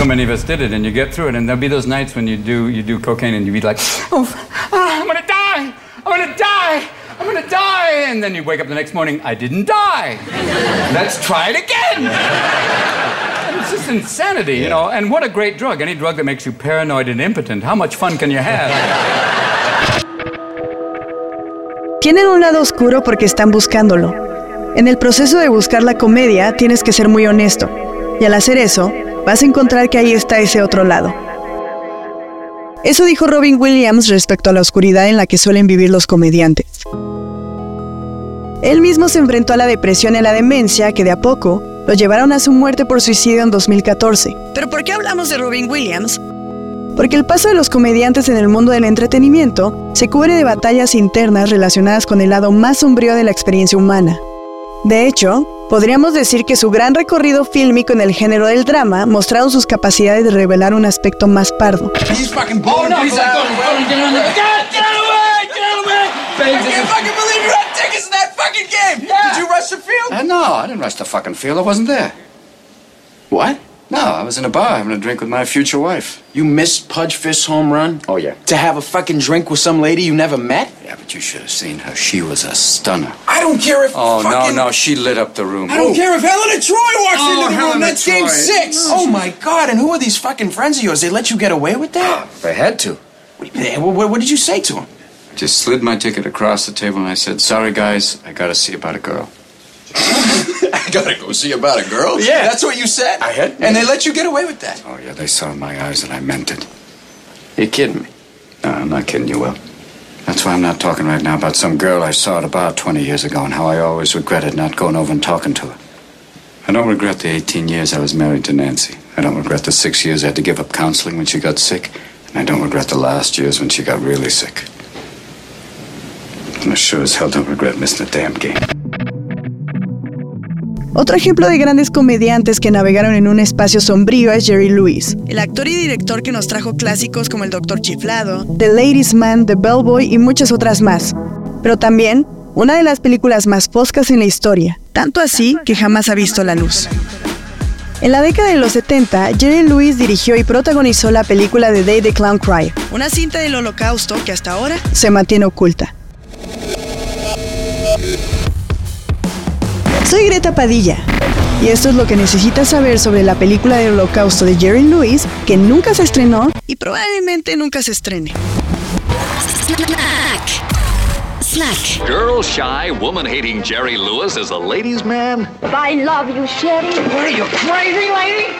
so many of us did it, and you get through it, and there'll be those nights when you do you do cocaine, and you be like, oh, ah, I'm gonna die, I'm gonna die. I'm gonna die. And then you wake up the next morning, I didn't die. Let's try it again. It's just insanity, you know. And what a great drug. Any drug that makes you paranoid and impotent. How much fun can you have? Tienen un lado oscuro porque están buscándolo. En el proceso de buscar la comedia tienes que ser muy honesto. Y al hacer eso, vas a encontrar que ahí está ese otro lado. Eso dijo Robin Williams respecto a la oscuridad en la que suelen vivir los comediantes. Él mismo se enfrentó a la depresión y la demencia que de a poco lo llevaron a su muerte por suicidio en 2014. ¿Pero por qué hablamos de Robin Williams? Porque el paso de los comediantes en el mundo del entretenimiento se cubre de batallas internas relacionadas con el lado más sombrío de la experiencia humana. De hecho, podríamos decir que su gran recorrido fílmico en el género del drama mostraron sus capacidades de revelar un aspecto más pardo. fucking game! Yeah. Did you rush the field? Uh, no, I didn't rush the fucking field. I wasn't there. What? No, I was in a bar having a drink with my future wife. You missed Pudge Fist's home run? Oh, yeah. To have a fucking drink with some lady you never met? Yeah, but you should have seen her. She was a stunner. I don't care if. Oh, fucking... no, no. She lit up the room. I don't care if Helena Troy walks oh, into the Helena room. That's Troy. game six. No, oh, oh my God. And who are these fucking friends of yours? They let you get away with that? Ah, they had to. What, what, what did you say to them? Just slid my ticket across the table and I said, Sorry, guys, I gotta see about a girl. I gotta go see about a girl? Yeah. That's what you said? I had. And they let you get away with that? Oh, yeah, they saw in my eyes that I meant it. You're kidding me? No, I'm not kidding you, Will. That's why I'm not talking right now about some girl I saw at a bar 20 years ago and how I always regretted not going over and talking to her. I don't regret the 18 years I was married to Nancy. I don't regret the six years I had to give up counseling when she got sick. And I don't regret the last years when she got really sick. And I sure as hell don't regret missing the damn game. Otro ejemplo de grandes comediantes que navegaron en un espacio sombrío es Jerry Lewis, el actor y director que nos trajo clásicos como El Doctor Chiflado, The Ladies Man, The Bellboy y muchas otras más. Pero también una de las películas más foscas en la historia, tanto así que jamás ha visto la luz. En la década de los 70, Jerry Lewis dirigió y protagonizó la película The Day the Clown Cried, una cinta del holocausto que hasta ahora se mantiene oculta. Soy Greta Padilla y esto es lo que necesitas saber sobre la película del holocausto de Jerry Lewis que nunca se estrenó y probablemente nunca se estrene. Snack. Girl shy, woman hating Jerry Lewis is a ladies' man? I love you, Sherry. What are you, crazy lady?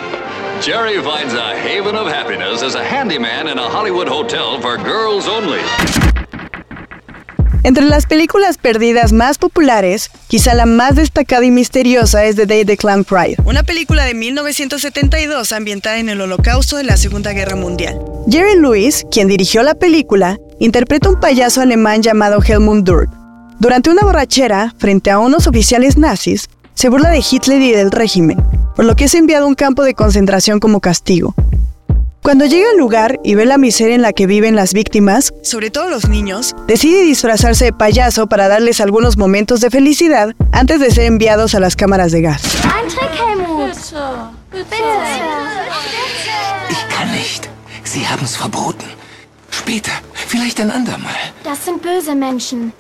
Jerry finds a haven of happiness as a handyman in a Hollywood hotel for girls only. Entre las películas perdidas más populares, quizá la más destacada y misteriosa es The Day the Clown Cried, una película de 1972 ambientada en el holocausto de la Segunda Guerra Mundial. Jerry Lewis, quien dirigió la película, interpreta un payaso alemán llamado Helmut Durk. Durante una borrachera, frente a unos oficiales nazis, se burla de Hitler y del régimen, por lo que es enviado a un campo de concentración como castigo. Cuando llega al lugar y ve la miseria en la que viven las víctimas, sobre todo los niños, decide disfrazarse de payaso para darles algunos momentos de felicidad antes de ser enviados a las cámaras de gas. Ich kann nicht. Sie haben es verboten. Später, vielleicht ein andermal. Das sind böse Menschen.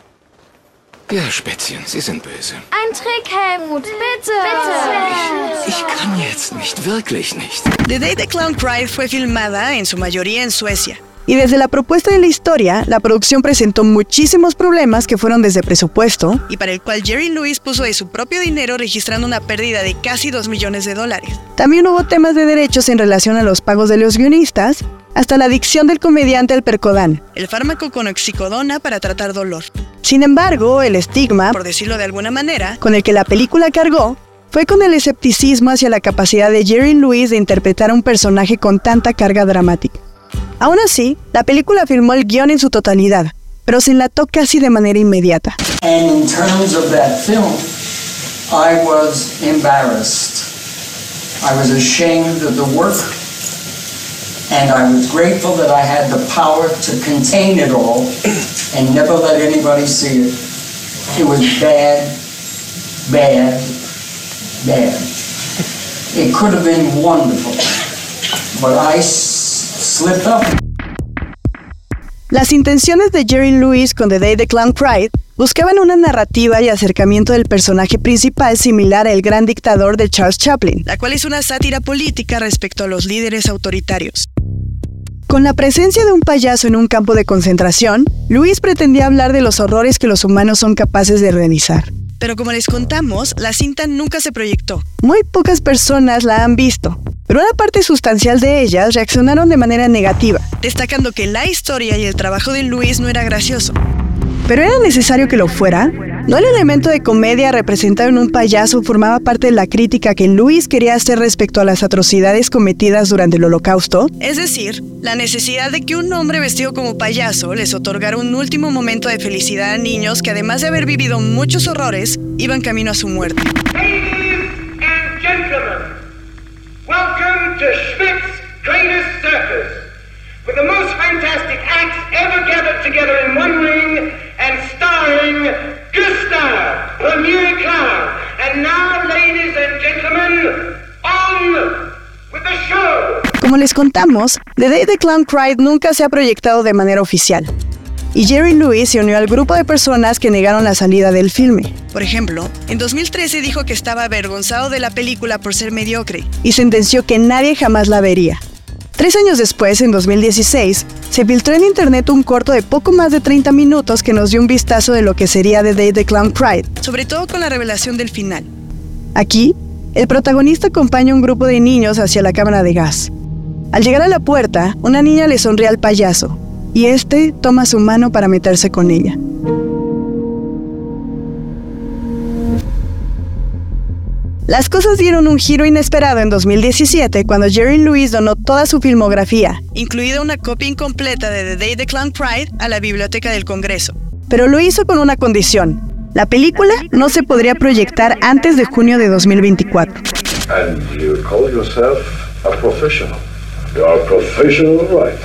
Ja, Spätzchen, Sie sind böse. Ein Trick, Helmut. Bitte. Bitte. Ich kann jetzt nicht, wirklich nicht. The Day the Clown Cried fue filmada en su mayoría en Suecia. Y desde la propuesta de la historia, la producción presentó muchísimos problemas que fueron desde presupuesto y para el cual Jerry Lewis puso de su propio dinero registrando una pérdida de casi 2 millones de dólares. También hubo temas de derechos en relación a los pagos de los guionistas, hasta la adicción del comediante al percodán, el fármaco con oxicodona para tratar dolor. Sin embargo, el estigma, por decirlo de alguna manera, con el que la película cargó, fue con el escepticismo hacia la capacidad de Jerry Lewis de interpretar a un personaje con tanta carga dramática. Aún así, la película firmó el guion en su totalidad, pero se enlató casi de manera inmediata. And in terms of that film, I was embarrassed. I was ashamed of the work, and I was grateful that I had the power to contain it all and never let anybody see it. It was bad, bad, bad. It could have been wonderful. but I slipped up. Las intenciones de Jerry Lewis con The Day the Clown Cried buscaban una narrativa y acercamiento del personaje principal similar al gran dictador de Charles Chaplin, la cual es una sátira política respecto a los líderes autoritarios. Con la presencia de un payaso en un campo de concentración, Lewis pretendía hablar de los horrores que los humanos son capaces de realizar. Pero como les contamos, la cinta nunca se proyectó. Muy pocas personas la han visto, pero una parte sustancial de ellas reaccionaron de manera negativa, destacando que la historia y el trabajo de Luis no era gracioso. ¿Pero era necesario que lo fuera? ¿No el elemento de comedia representado en un payaso formaba parte de la crítica que Luis quería hacer respecto a las atrocidades cometidas durante el holocausto? Es decir, la necesidad de que un hombre vestido como payaso les otorgara un último momento de felicidad a niños que además de haber vivido muchos horrores, iban camino a su muerte. Ladies and gentlemen, welcome to Schmidt's greatest circus, with the most fantastic acts ever gathered together in one ring and starring Gustav, premier clown. And now, ladies and gentlemen, on with the show. Como les contamos, The Day the Clown Cried nunca se ha proyectado de manera oficial. Y Jerry Lewis se unió al grupo de personas que negaron la salida del filme. Por ejemplo, en 2013 dijo que estaba avergonzado de la película por ser mediocre y sentenció que nadie jamás la vería. Tres años después, en 2016, se filtró en internet un corto de poco más de 30 minutos que nos dio un vistazo de lo que sería The Day the Clown Cried, sobre todo con la revelación del final. Aquí, el protagonista acompaña a un grupo de niños hacia la cámara de gas. Al llegar a la puerta, una niña le sonríe al payaso, y este toma su mano para meterse con ella. Las cosas dieron un giro inesperado en 2017 cuando Jerry Lewis donó toda su filmografía, incluida una copia incompleta de The Day the Clown Cried, a la Biblioteca del Congreso. Pero lo hizo con una condición. La película no se podría proyectar antes de junio de 2024. And you call yourself a professional. You are a professional, right?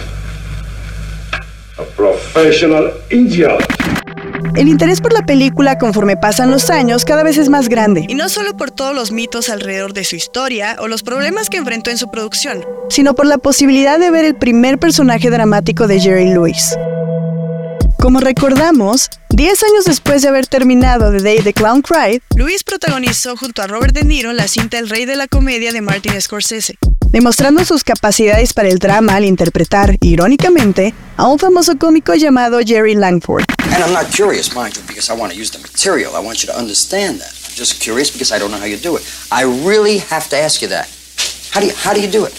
A professional idiot. El interés por la película conforme pasan los años cada vez es más grande, y no solo por todos los mitos alrededor de su historia o los problemas que enfrentó en su producción, sino por la posibilidad de ver el primer personaje dramático de Jerry Lewis. Como recordamos, 10 años después de haber terminado The Day the Clown Cried, Lewis protagonizó junto a Robert De Niro la cinta El Rey de la Comedia de Martin Scorsese, demostrando sus capacidades para el drama al interpretar, irónicamente, a un famoso cómico llamado Jerry Langford. And I'm not curious, mind you, because I want to use the material. I want you to understand that. I'm just curious because I don't know how you do it. I really have to ask you that. How do you, how do, you do it?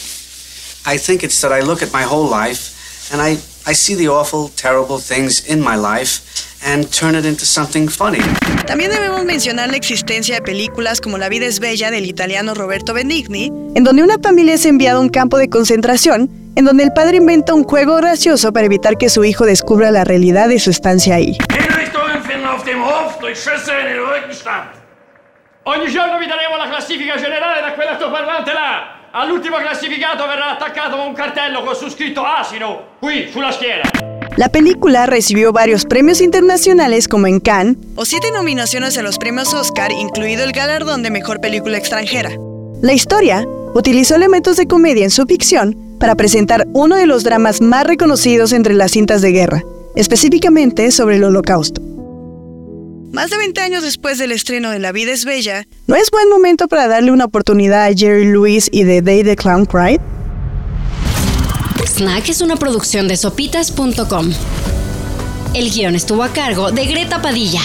I think it's that I look at my whole life and I, I see the awful, terrible things in my life and turn it into something funny. También debemos mencionar la existencia de películas como La vida es bella del italiano Roberto Benigni, en donde una familia es enviada a un campo de concentración, en donde el padre inventa un juego gracioso para evitar que su hijo descubra la realidad de su estancia ahí. Ogni giorno vi daremo la classifica generale da quell'altoparlante là. All'ultimo classificato verrà attaccato un cartello con su scritto asino, qui, sulla schiena. La película recibió varios premios internacionales como en Cannes o siete nominaciones a los premios Oscar, incluido el galardón de Mejor Película Extranjera. La historia utilizó elementos de comedia en su ficción para presentar uno de los dramas más reconocidos entre las cintas de guerra, específicamente sobre el Holocausto. Más de 20 años después del estreno de La vida es bella, ¿no es buen momento para darle una oportunidad a Jerry Lewis y The Day the Clown Cried? Snack es una producción de sopitas.com. El guion estuvo a cargo de Greta Padilla.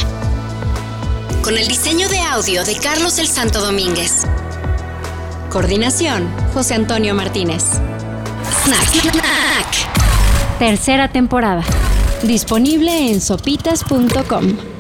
Con el diseño de audio de Carlos el Santo Domínguez. Coordinación, José Antonio Martínez. Snack. Tercera temporada. Disponible en sopitas.com.